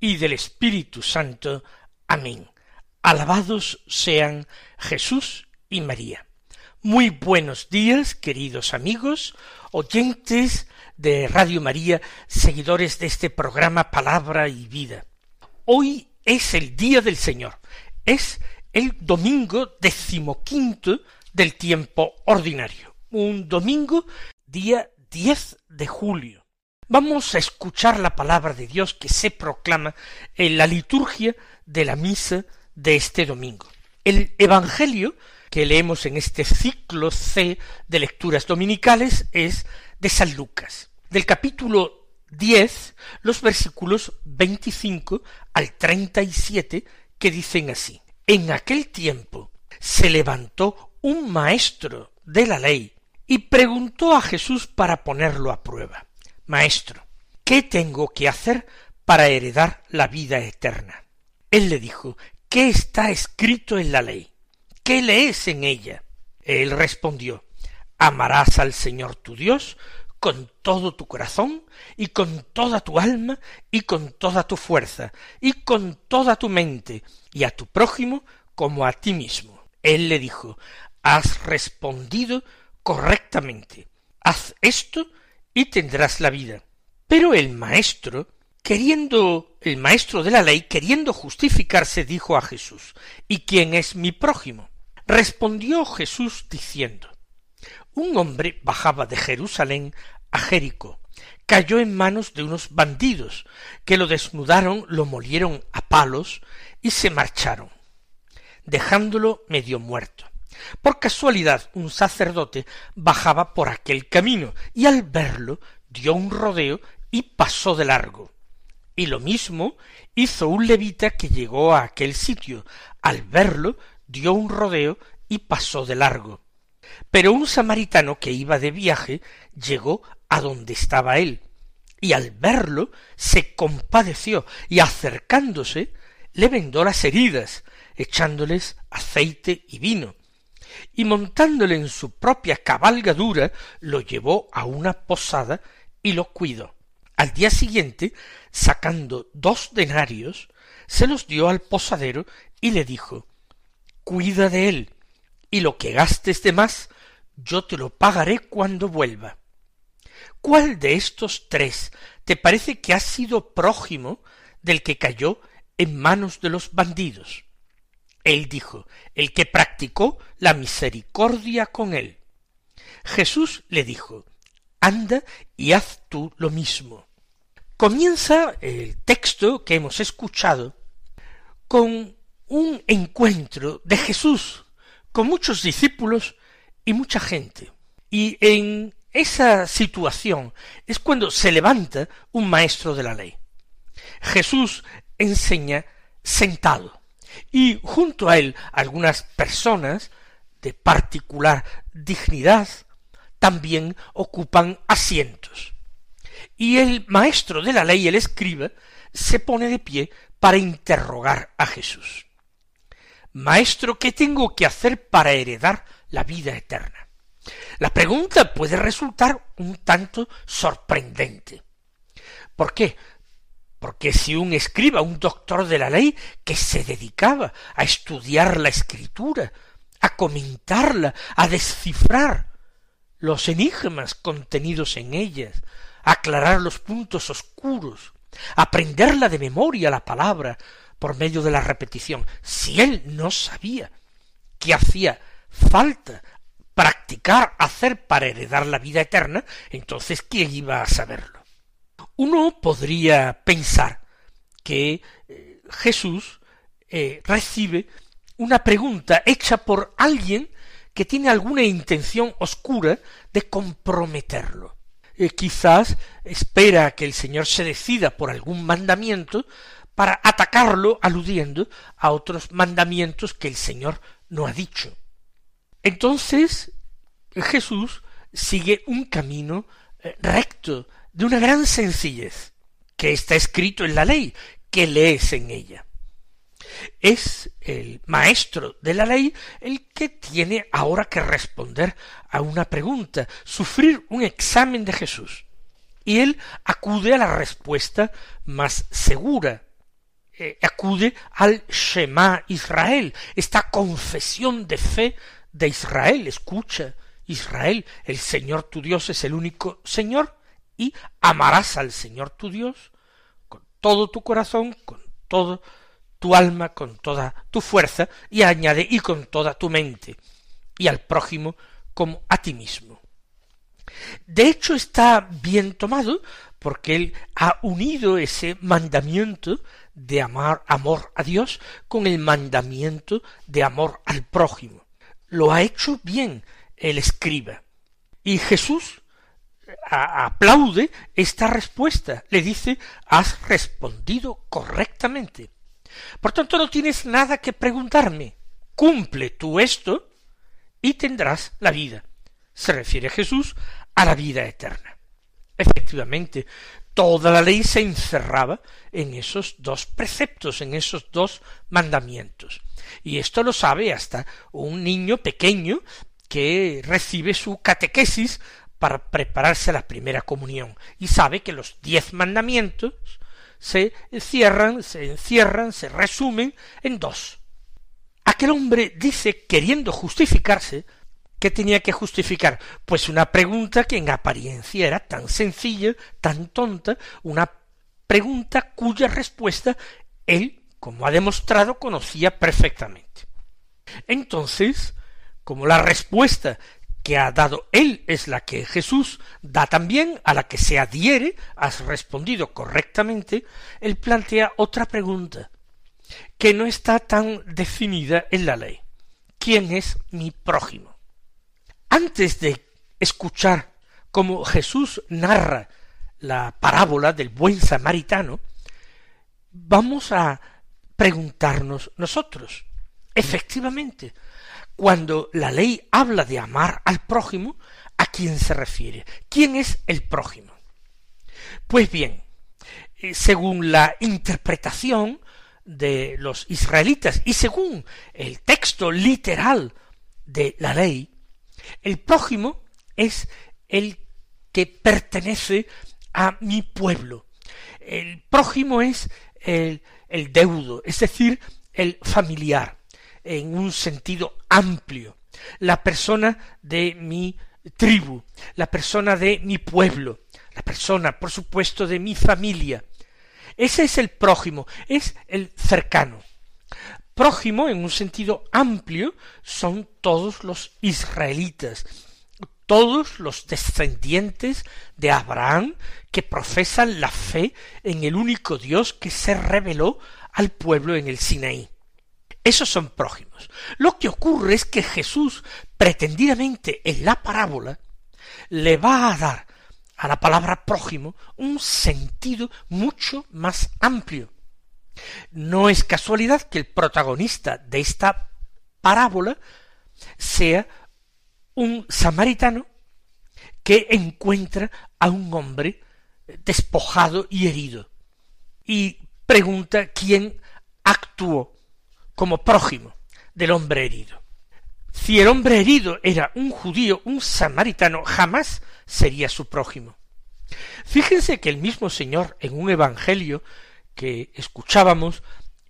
y del Espíritu Santo. Amén. Alabados sean Jesús y María. Muy buenos días, queridos amigos, oyentes de Radio María, seguidores de este programa Palabra y Vida. Hoy es el día del Señor. Es el domingo decimoquinto del tiempo ordinario. Un domingo, día 10 de julio Vamos a escuchar la palabra de Dios que se proclama en la liturgia de la misa de este domingo. El Evangelio que leemos en este ciclo C de lecturas dominicales es de San Lucas, del capítulo diez, los versículos veinticinco al treinta y siete, que dicen así. En aquel tiempo se levantó un maestro de la ley y preguntó a Jesús para ponerlo a prueba. Maestro, ¿qué tengo que hacer para heredar la vida eterna? Él le dijo, ¿qué está escrito en la ley? ¿Qué lees en ella? Él respondió, amarás al Señor tu Dios con todo tu corazón y con toda tu alma y con toda tu fuerza y con toda tu mente y a tu prójimo como a ti mismo. Él le dijo, has respondido correctamente. Haz esto y tendrás la vida. Pero el maestro, queriendo, el maestro de la ley, queriendo justificarse, dijo a Jesús, ¿Y quién es mi prójimo? Respondió Jesús diciendo, un hombre bajaba de Jerusalén a Jericó, cayó en manos de unos bandidos, que lo desnudaron, lo molieron a palos y se marcharon, dejándolo medio muerto. Por casualidad un sacerdote bajaba por aquel camino y al verlo dio un rodeo y pasó de largo. Y lo mismo hizo un levita que llegó a aquel sitio. Al verlo dio un rodeo y pasó de largo. Pero un samaritano que iba de viaje llegó a donde estaba él, y al verlo se compadeció y acercándose le vendó las heridas, echándoles aceite y vino, y montándole en su propia cabalgadura lo llevó a una posada y lo cuidó. Al día siguiente, sacando dos denarios, se los dio al posadero y le dijo Cuida de él, y lo que gastes de más, yo te lo pagaré cuando vuelva. ¿Cuál de estos tres te parece que ha sido prójimo del que cayó en manos de los bandidos? Él dijo, el que practicó la misericordia con él. Jesús le dijo, anda y haz tú lo mismo. Comienza el texto que hemos escuchado con un encuentro de Jesús con muchos discípulos y mucha gente. Y en esa situación es cuando se levanta un maestro de la ley. Jesús enseña sentado y junto a él algunas personas de particular dignidad también ocupan asientos. Y el maestro de la ley, el escriba, se pone de pie para interrogar a Jesús. Maestro, ¿qué tengo que hacer para heredar la vida eterna? La pregunta puede resultar un tanto sorprendente. ¿Por qué? Porque si un escriba, un doctor de la ley, que se dedicaba a estudiar la escritura, a comentarla, a descifrar los enigmas contenidos en ellas, aclarar los puntos oscuros, aprenderla de memoria la palabra por medio de la repetición, si él no sabía que hacía falta practicar, hacer para heredar la vida eterna, entonces ¿quién iba a saberlo? Uno podría pensar que eh, Jesús eh, recibe una pregunta hecha por alguien que tiene alguna intención oscura de comprometerlo. Eh, quizás espera que el Señor se decida por algún mandamiento para atacarlo aludiendo a otros mandamientos que el Señor no ha dicho. Entonces Jesús sigue un camino recto, de una gran sencillez, que está escrito en la ley, que lees en ella. Es el maestro de la ley el que tiene ahora que responder a una pregunta, sufrir un examen de Jesús. Y él acude a la respuesta más segura, eh, acude al Shema Israel, esta confesión de fe de Israel. Escucha, Israel, el Señor tu Dios es el único Señor, y amarás al Señor tu Dios con todo tu corazón, con todo tu alma, con toda tu fuerza, y añade y con toda tu mente, y al prójimo como a ti mismo. De hecho está bien tomado porque él ha unido ese mandamiento de amar amor a Dios con el mandamiento de amor al prójimo. Lo ha hecho bien el escriba. Y Jesús aplaude esta respuesta, le dice has respondido correctamente. Por tanto no tienes nada que preguntarme. Cumple tú esto y tendrás la vida. Se refiere Jesús a la vida eterna. Efectivamente, toda la ley se encerraba en esos dos preceptos, en esos dos mandamientos. Y esto lo sabe hasta un niño pequeño que recibe su catequesis para prepararse a la primera comunión y sabe que los diez mandamientos se cierran, se encierran, se resumen en dos. Aquel hombre dice, queriendo justificarse, ¿Qué tenía que justificar? Pues una pregunta que en apariencia era tan sencilla, tan tonta, una pregunta cuya respuesta él, como ha demostrado, conocía perfectamente. Entonces, como la respuesta que ha dado él es la que Jesús da también, a la que se adhiere, has respondido correctamente, él plantea otra pregunta, que no está tan definida en la ley. ¿Quién es mi prójimo? Antes de escuchar cómo Jesús narra la parábola del buen samaritano, vamos a preguntarnos nosotros, efectivamente, cuando la ley habla de amar al prójimo, ¿a quién se refiere? ¿Quién es el prójimo? Pues bien, eh, según la interpretación de los israelitas y según el texto literal de la ley, el prójimo es el que pertenece a mi pueblo. El prójimo es el, el deudo, es decir, el familiar, en un sentido amplio, la persona de mi tribu, la persona de mi pueblo, la persona, por supuesto, de mi familia. Ese es el prójimo, es el cercano prójimo, en un sentido amplio, son todos los israelitas, todos los descendientes de Abraham que profesan la fe en el único Dios que se reveló al pueblo en el Sinaí. Esos son prójimos. Lo que ocurre es que Jesús, pretendidamente en la parábola, le va a dar a la palabra prójimo un sentido mucho más amplio. No es casualidad que el protagonista de esta parábola sea un samaritano que encuentra a un hombre despojado y herido y pregunta quién actuó como prójimo del hombre herido. Si el hombre herido era un judío, un samaritano, jamás sería su prójimo. Fíjense que el mismo Señor en un evangelio que escuchábamos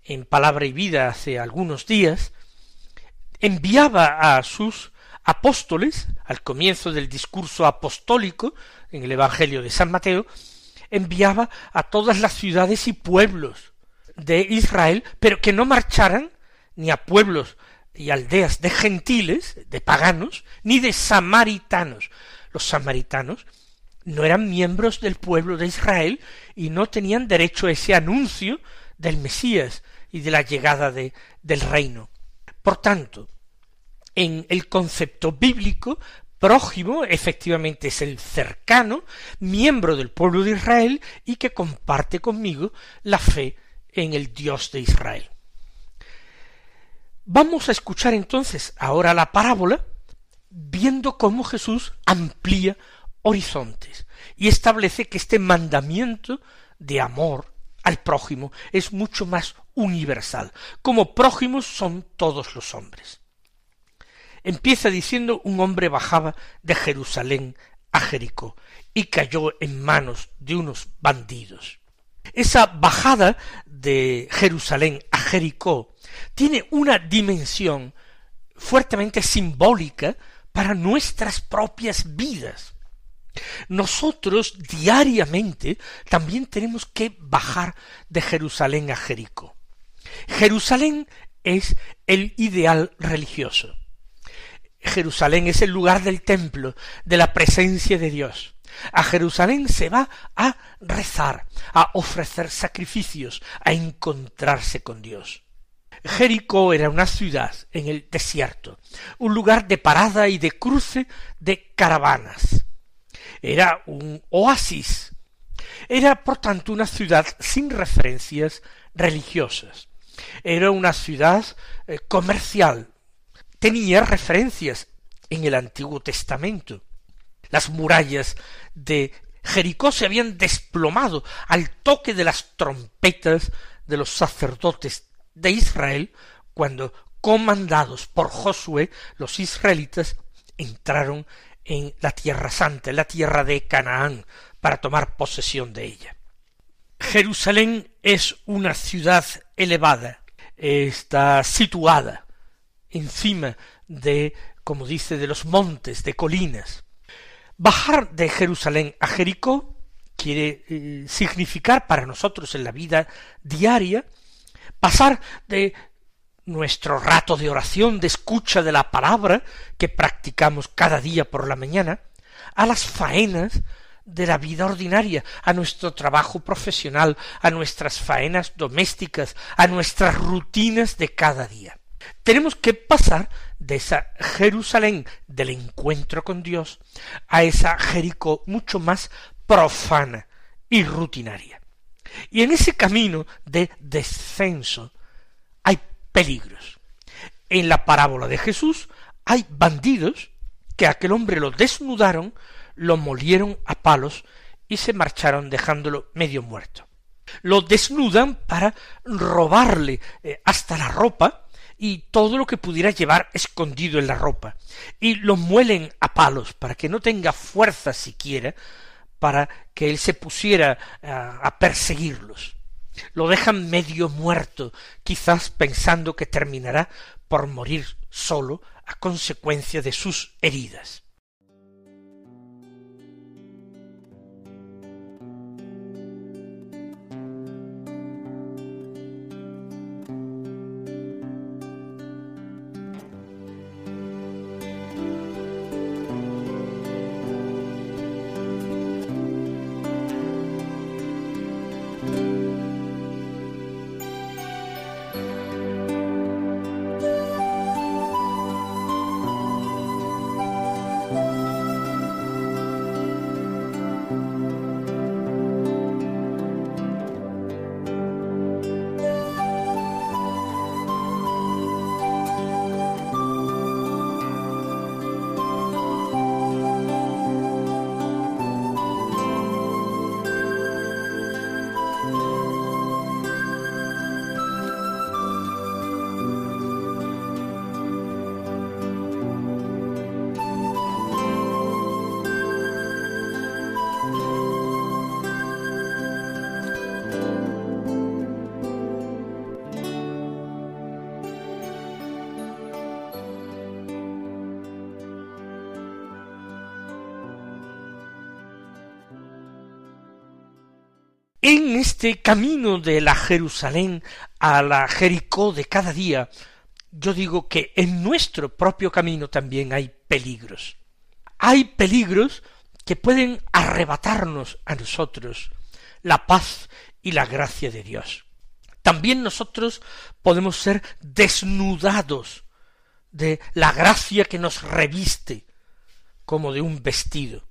en Palabra y Vida hace algunos días, enviaba a sus apóstoles, al comienzo del discurso apostólico en el Evangelio de San Mateo, enviaba a todas las ciudades y pueblos de Israel, pero que no marcharan ni a pueblos y aldeas de gentiles, de paganos, ni de samaritanos. Los samaritanos no eran miembros del pueblo de Israel y no tenían derecho a ese anuncio del Mesías y de la llegada de, del reino. Por tanto, en el concepto bíblico, prójimo efectivamente es el cercano, miembro del pueblo de Israel y que comparte conmigo la fe en el Dios de Israel. Vamos a escuchar entonces ahora la parábola, viendo cómo Jesús amplía horizontes y establece que este mandamiento de amor al prójimo es mucho más universal. Como prójimos son todos los hombres. Empieza diciendo un hombre bajaba de Jerusalén a Jericó y cayó en manos de unos bandidos. Esa bajada de Jerusalén a Jericó tiene una dimensión fuertemente simbólica para nuestras propias vidas. Nosotros diariamente también tenemos que bajar de Jerusalén a Jericó. Jerusalén es el ideal religioso. Jerusalén es el lugar del templo, de la presencia de Dios. A Jerusalén se va a rezar, a ofrecer sacrificios, a encontrarse con Dios. Jericó era una ciudad en el desierto, un lugar de parada y de cruce de caravanas. Era un oasis. Era, por tanto, una ciudad sin referencias religiosas. Era una ciudad eh, comercial. Tenía referencias en el Antiguo Testamento. Las murallas de Jericó se habían desplomado al toque de las trompetas de los sacerdotes de Israel cuando, comandados por Josué, los israelitas entraron en la tierra santa, en la tierra de Canaán, para tomar posesión de ella. Jerusalén es una ciudad elevada, está situada encima de, como dice, de los montes, de colinas. Bajar de Jerusalén a Jericó quiere eh, significar para nosotros en la vida diaria pasar de nuestro rato de oración, de escucha de la palabra que practicamos cada día por la mañana, a las faenas de la vida ordinaria, a nuestro trabajo profesional, a nuestras faenas domésticas, a nuestras rutinas de cada día. Tenemos que pasar de esa Jerusalén del encuentro con Dios a esa Jericó mucho más profana y rutinaria. Y en ese camino de descenso hay peligros. En la parábola de Jesús hay bandidos que aquel hombre lo desnudaron, lo molieron a palos y se marcharon dejándolo medio muerto. Lo desnudan para robarle eh, hasta la ropa y todo lo que pudiera llevar escondido en la ropa, y lo muelen a palos para que no tenga fuerza siquiera para que él se pusiera a, a perseguirlos. Lo dejan medio muerto, quizás pensando que terminará por morir solo a consecuencia de sus heridas. En este camino de la Jerusalén a la Jericó de cada día, yo digo que en nuestro propio camino también hay peligros. Hay peligros que pueden arrebatarnos a nosotros la paz y la gracia de Dios. También nosotros podemos ser desnudados de la gracia que nos reviste como de un vestido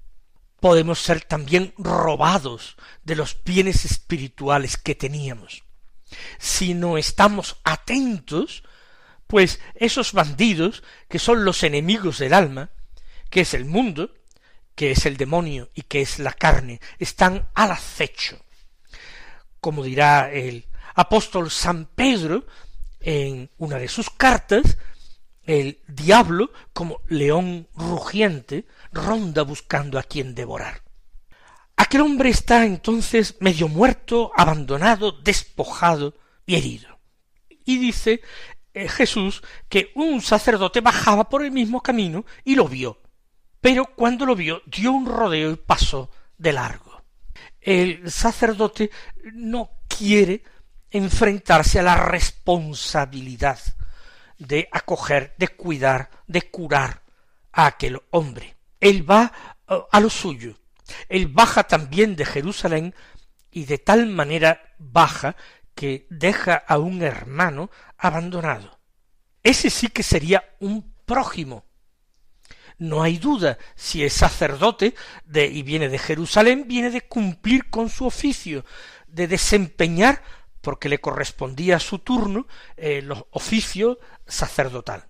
podemos ser también robados de los bienes espirituales que teníamos. Si no estamos atentos, pues esos bandidos, que son los enemigos del alma, que es el mundo, que es el demonio y que es la carne, están al acecho. Como dirá el apóstol San Pedro en una de sus cartas, el diablo, como león rugiente, ronda buscando a quien devorar. Aquel hombre está entonces medio muerto, abandonado, despojado y herido. Y dice eh, Jesús que un sacerdote bajaba por el mismo camino y lo vio pero cuando lo vio dio un rodeo y pasó de largo. El sacerdote no quiere enfrentarse a la responsabilidad de acoger, de cuidar, de curar a aquel hombre. Él va eh, a lo suyo. Él baja también de Jerusalén y de tal manera baja que deja a un hermano abandonado. Ese sí que sería un prójimo, no hay duda, si es sacerdote de, y viene de Jerusalén, viene de cumplir con su oficio, de desempeñar, porque le correspondía a su turno, eh, oficio sacerdotal.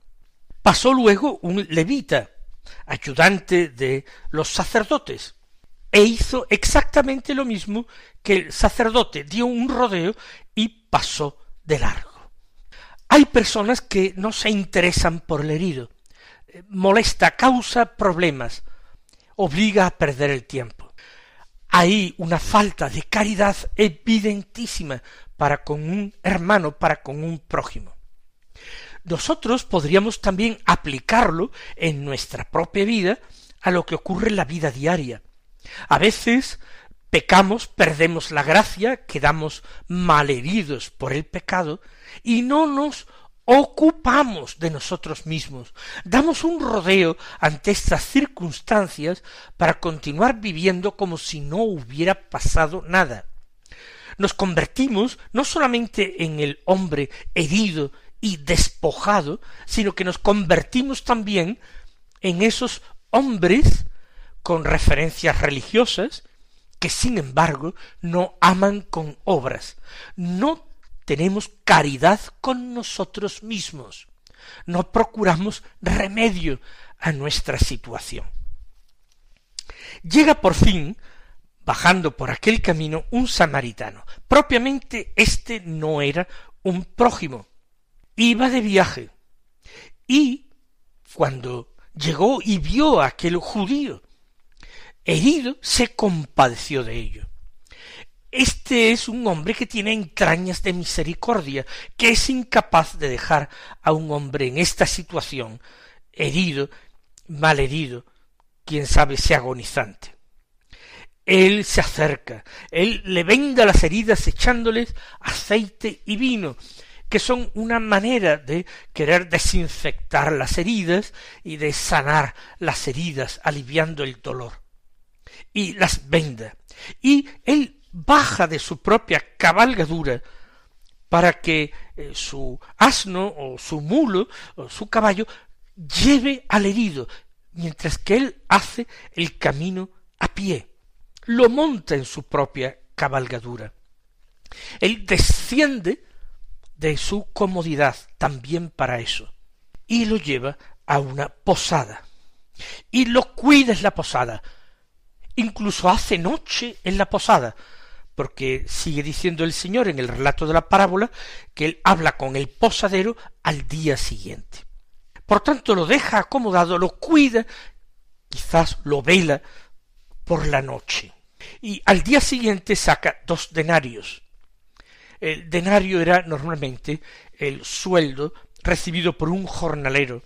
Pasó luego un levita, ayudante de los sacerdotes, e hizo exactamente lo mismo que el sacerdote, dio un rodeo y pasó de largo. Hay personas que no se interesan por el herido, molesta, causa problemas, obliga a perder el tiempo. Hay una falta de caridad evidentísima para con un hermano, para con un prójimo. Nosotros podríamos también aplicarlo en nuestra propia vida a lo que ocurre en la vida diaria. A veces pecamos, perdemos la gracia, quedamos malheridos por el pecado y no nos ocupamos de nosotros mismos, damos un rodeo ante estas circunstancias para continuar viviendo como si no hubiera pasado nada. Nos convertimos no solamente en el hombre herido y despojado, sino que nos convertimos también en esos hombres con referencias religiosas que sin embargo no aman con obras, no tenemos caridad con nosotros mismos, no procuramos remedio a nuestra situación. Llega por fin, bajando por aquel camino, un samaritano. Propiamente este no era un prójimo, iba de viaje. Y cuando llegó y vio a aquel judío herido, se compadeció de ello. Este es un hombre que tiene entrañas de misericordia, que es incapaz de dejar a un hombre en esta situación, herido, mal herido, quién sabe si agonizante. Él se acerca, él le venda las heridas echándoles aceite y vino, que son una manera de querer desinfectar las heridas y de sanar las heridas, aliviando el dolor. Y las venda. Y él baja de su propia cabalgadura para que eh, su asno o su mulo o su caballo lleve al herido, mientras que él hace el camino a pie, lo monta en su propia cabalgadura. Él desciende de su comodidad también para eso, y lo lleva a una posada. Y lo cuida en la posada. Incluso hace noche en la posada, porque sigue diciendo el Señor en el relato de la parábola que él habla con el posadero al día siguiente. Por tanto, lo deja acomodado, lo cuida, quizás lo vela por la noche. Y al día siguiente saca dos denarios. El denario era normalmente el sueldo recibido por un jornalero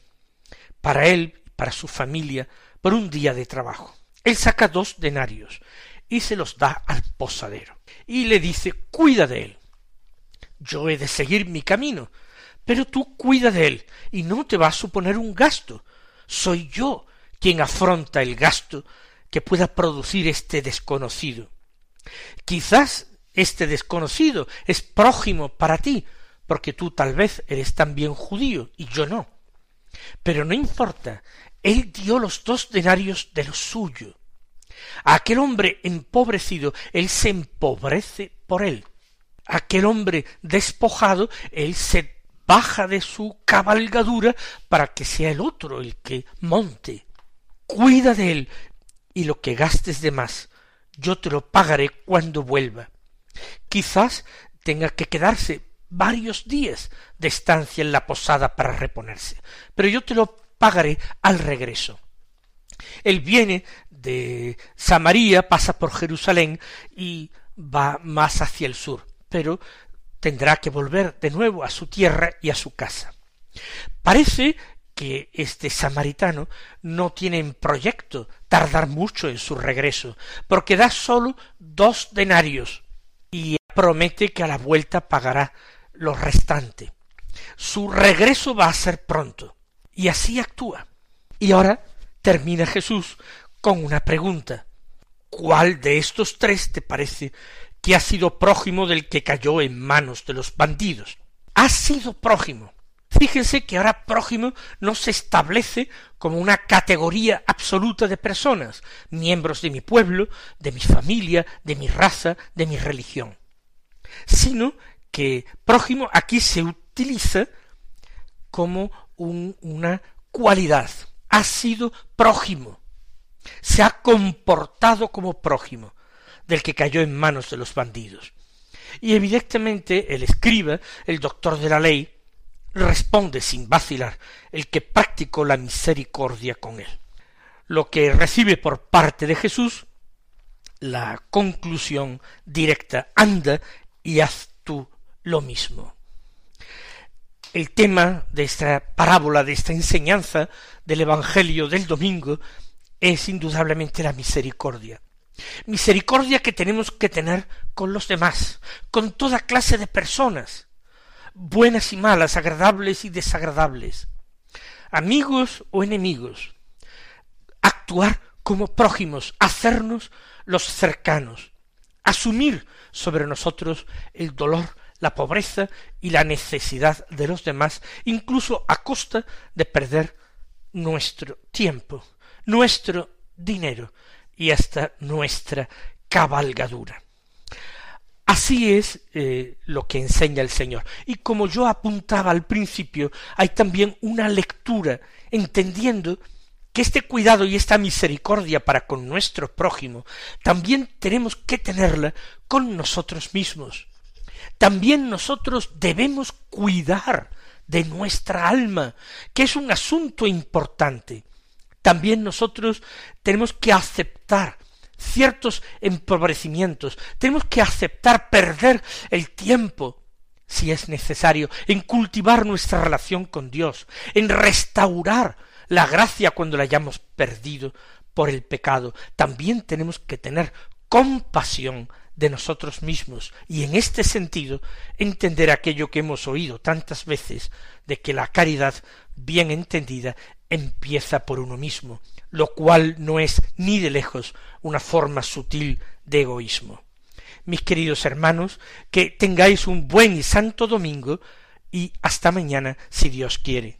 para él, para su familia, por un día de trabajo. Él saca dos denarios y se los da al posadero. Y le dice, cuida de él. Yo he de seguir mi camino, pero tú cuida de él y no te va a suponer un gasto. Soy yo quien afronta el gasto que pueda producir este desconocido. Quizás este desconocido es prójimo para ti, porque tú tal vez eres también judío y yo no. Pero no importa, él dio los dos denarios de lo suyo, a aquel hombre empobrecido, él se empobrece por él. aquel hombre despojado, él se baja de su cabalgadura para que sea el otro el que monte. Cuida de él, y lo que gastes de más, yo te lo pagaré cuando vuelva. Quizás tenga que quedarse varios días de estancia en la posada para reponerse, pero yo te lo pagaré al regreso. Él viene de Samaria, pasa por Jerusalén y va más hacia el sur, pero tendrá que volver de nuevo a su tierra y a su casa. Parece que este samaritano no tiene en proyecto tardar mucho en su regreso, porque da sólo dos denarios promete que a la vuelta pagará lo restante. Su regreso va a ser pronto. Y así actúa. Y ahora termina Jesús con una pregunta. ¿Cuál de estos tres te parece que ha sido prójimo del que cayó en manos de los bandidos. Ha sido prójimo. Fíjense que ahora prójimo no se establece como una categoría absoluta de personas, miembros de mi pueblo, de mi familia, de mi raza, de mi religión, sino que prójimo aquí se utiliza como una cualidad. Ha sido prójimo. Se ha comportado como prójimo del que cayó en manos de los bandidos. Y evidentemente el escriba, el doctor de la ley, responde sin vacilar, el que practicó la misericordia con él. Lo que recibe por parte de Jesús la conclusión directa, anda y haz tú lo mismo. El tema de esta parábola, de esta enseñanza del Evangelio del domingo, es indudablemente la misericordia. Misericordia que tenemos que tener con los demás, con toda clase de personas, buenas y malas, agradables y desagradables, amigos o enemigos, actuar como prójimos, hacernos los cercanos, asumir sobre nosotros el dolor, la pobreza y la necesidad de los demás, incluso a costa de perder nuestro tiempo, nuestro dinero, y hasta nuestra cabalgadura. Así es eh, lo que enseña el Señor. Y como yo apuntaba al principio, hay también una lectura, entendiendo que este cuidado y esta misericordia para con nuestro prójimo, también tenemos que tenerla con nosotros mismos. También nosotros debemos cuidar de nuestra alma, que es un asunto importante también nosotros tenemos que aceptar ciertos empobrecimientos, tenemos que aceptar perder el tiempo, si es necesario, en cultivar nuestra relación con Dios, en restaurar la gracia cuando la hayamos perdido por el pecado. También tenemos que tener compasión de nosotros mismos y en este sentido entender aquello que hemos oído tantas veces de que la caridad bien entendida empieza por uno mismo, lo cual no es ni de lejos una forma sutil de egoísmo. Mis queridos hermanos, que tengáis un buen y santo domingo y hasta mañana si Dios quiere.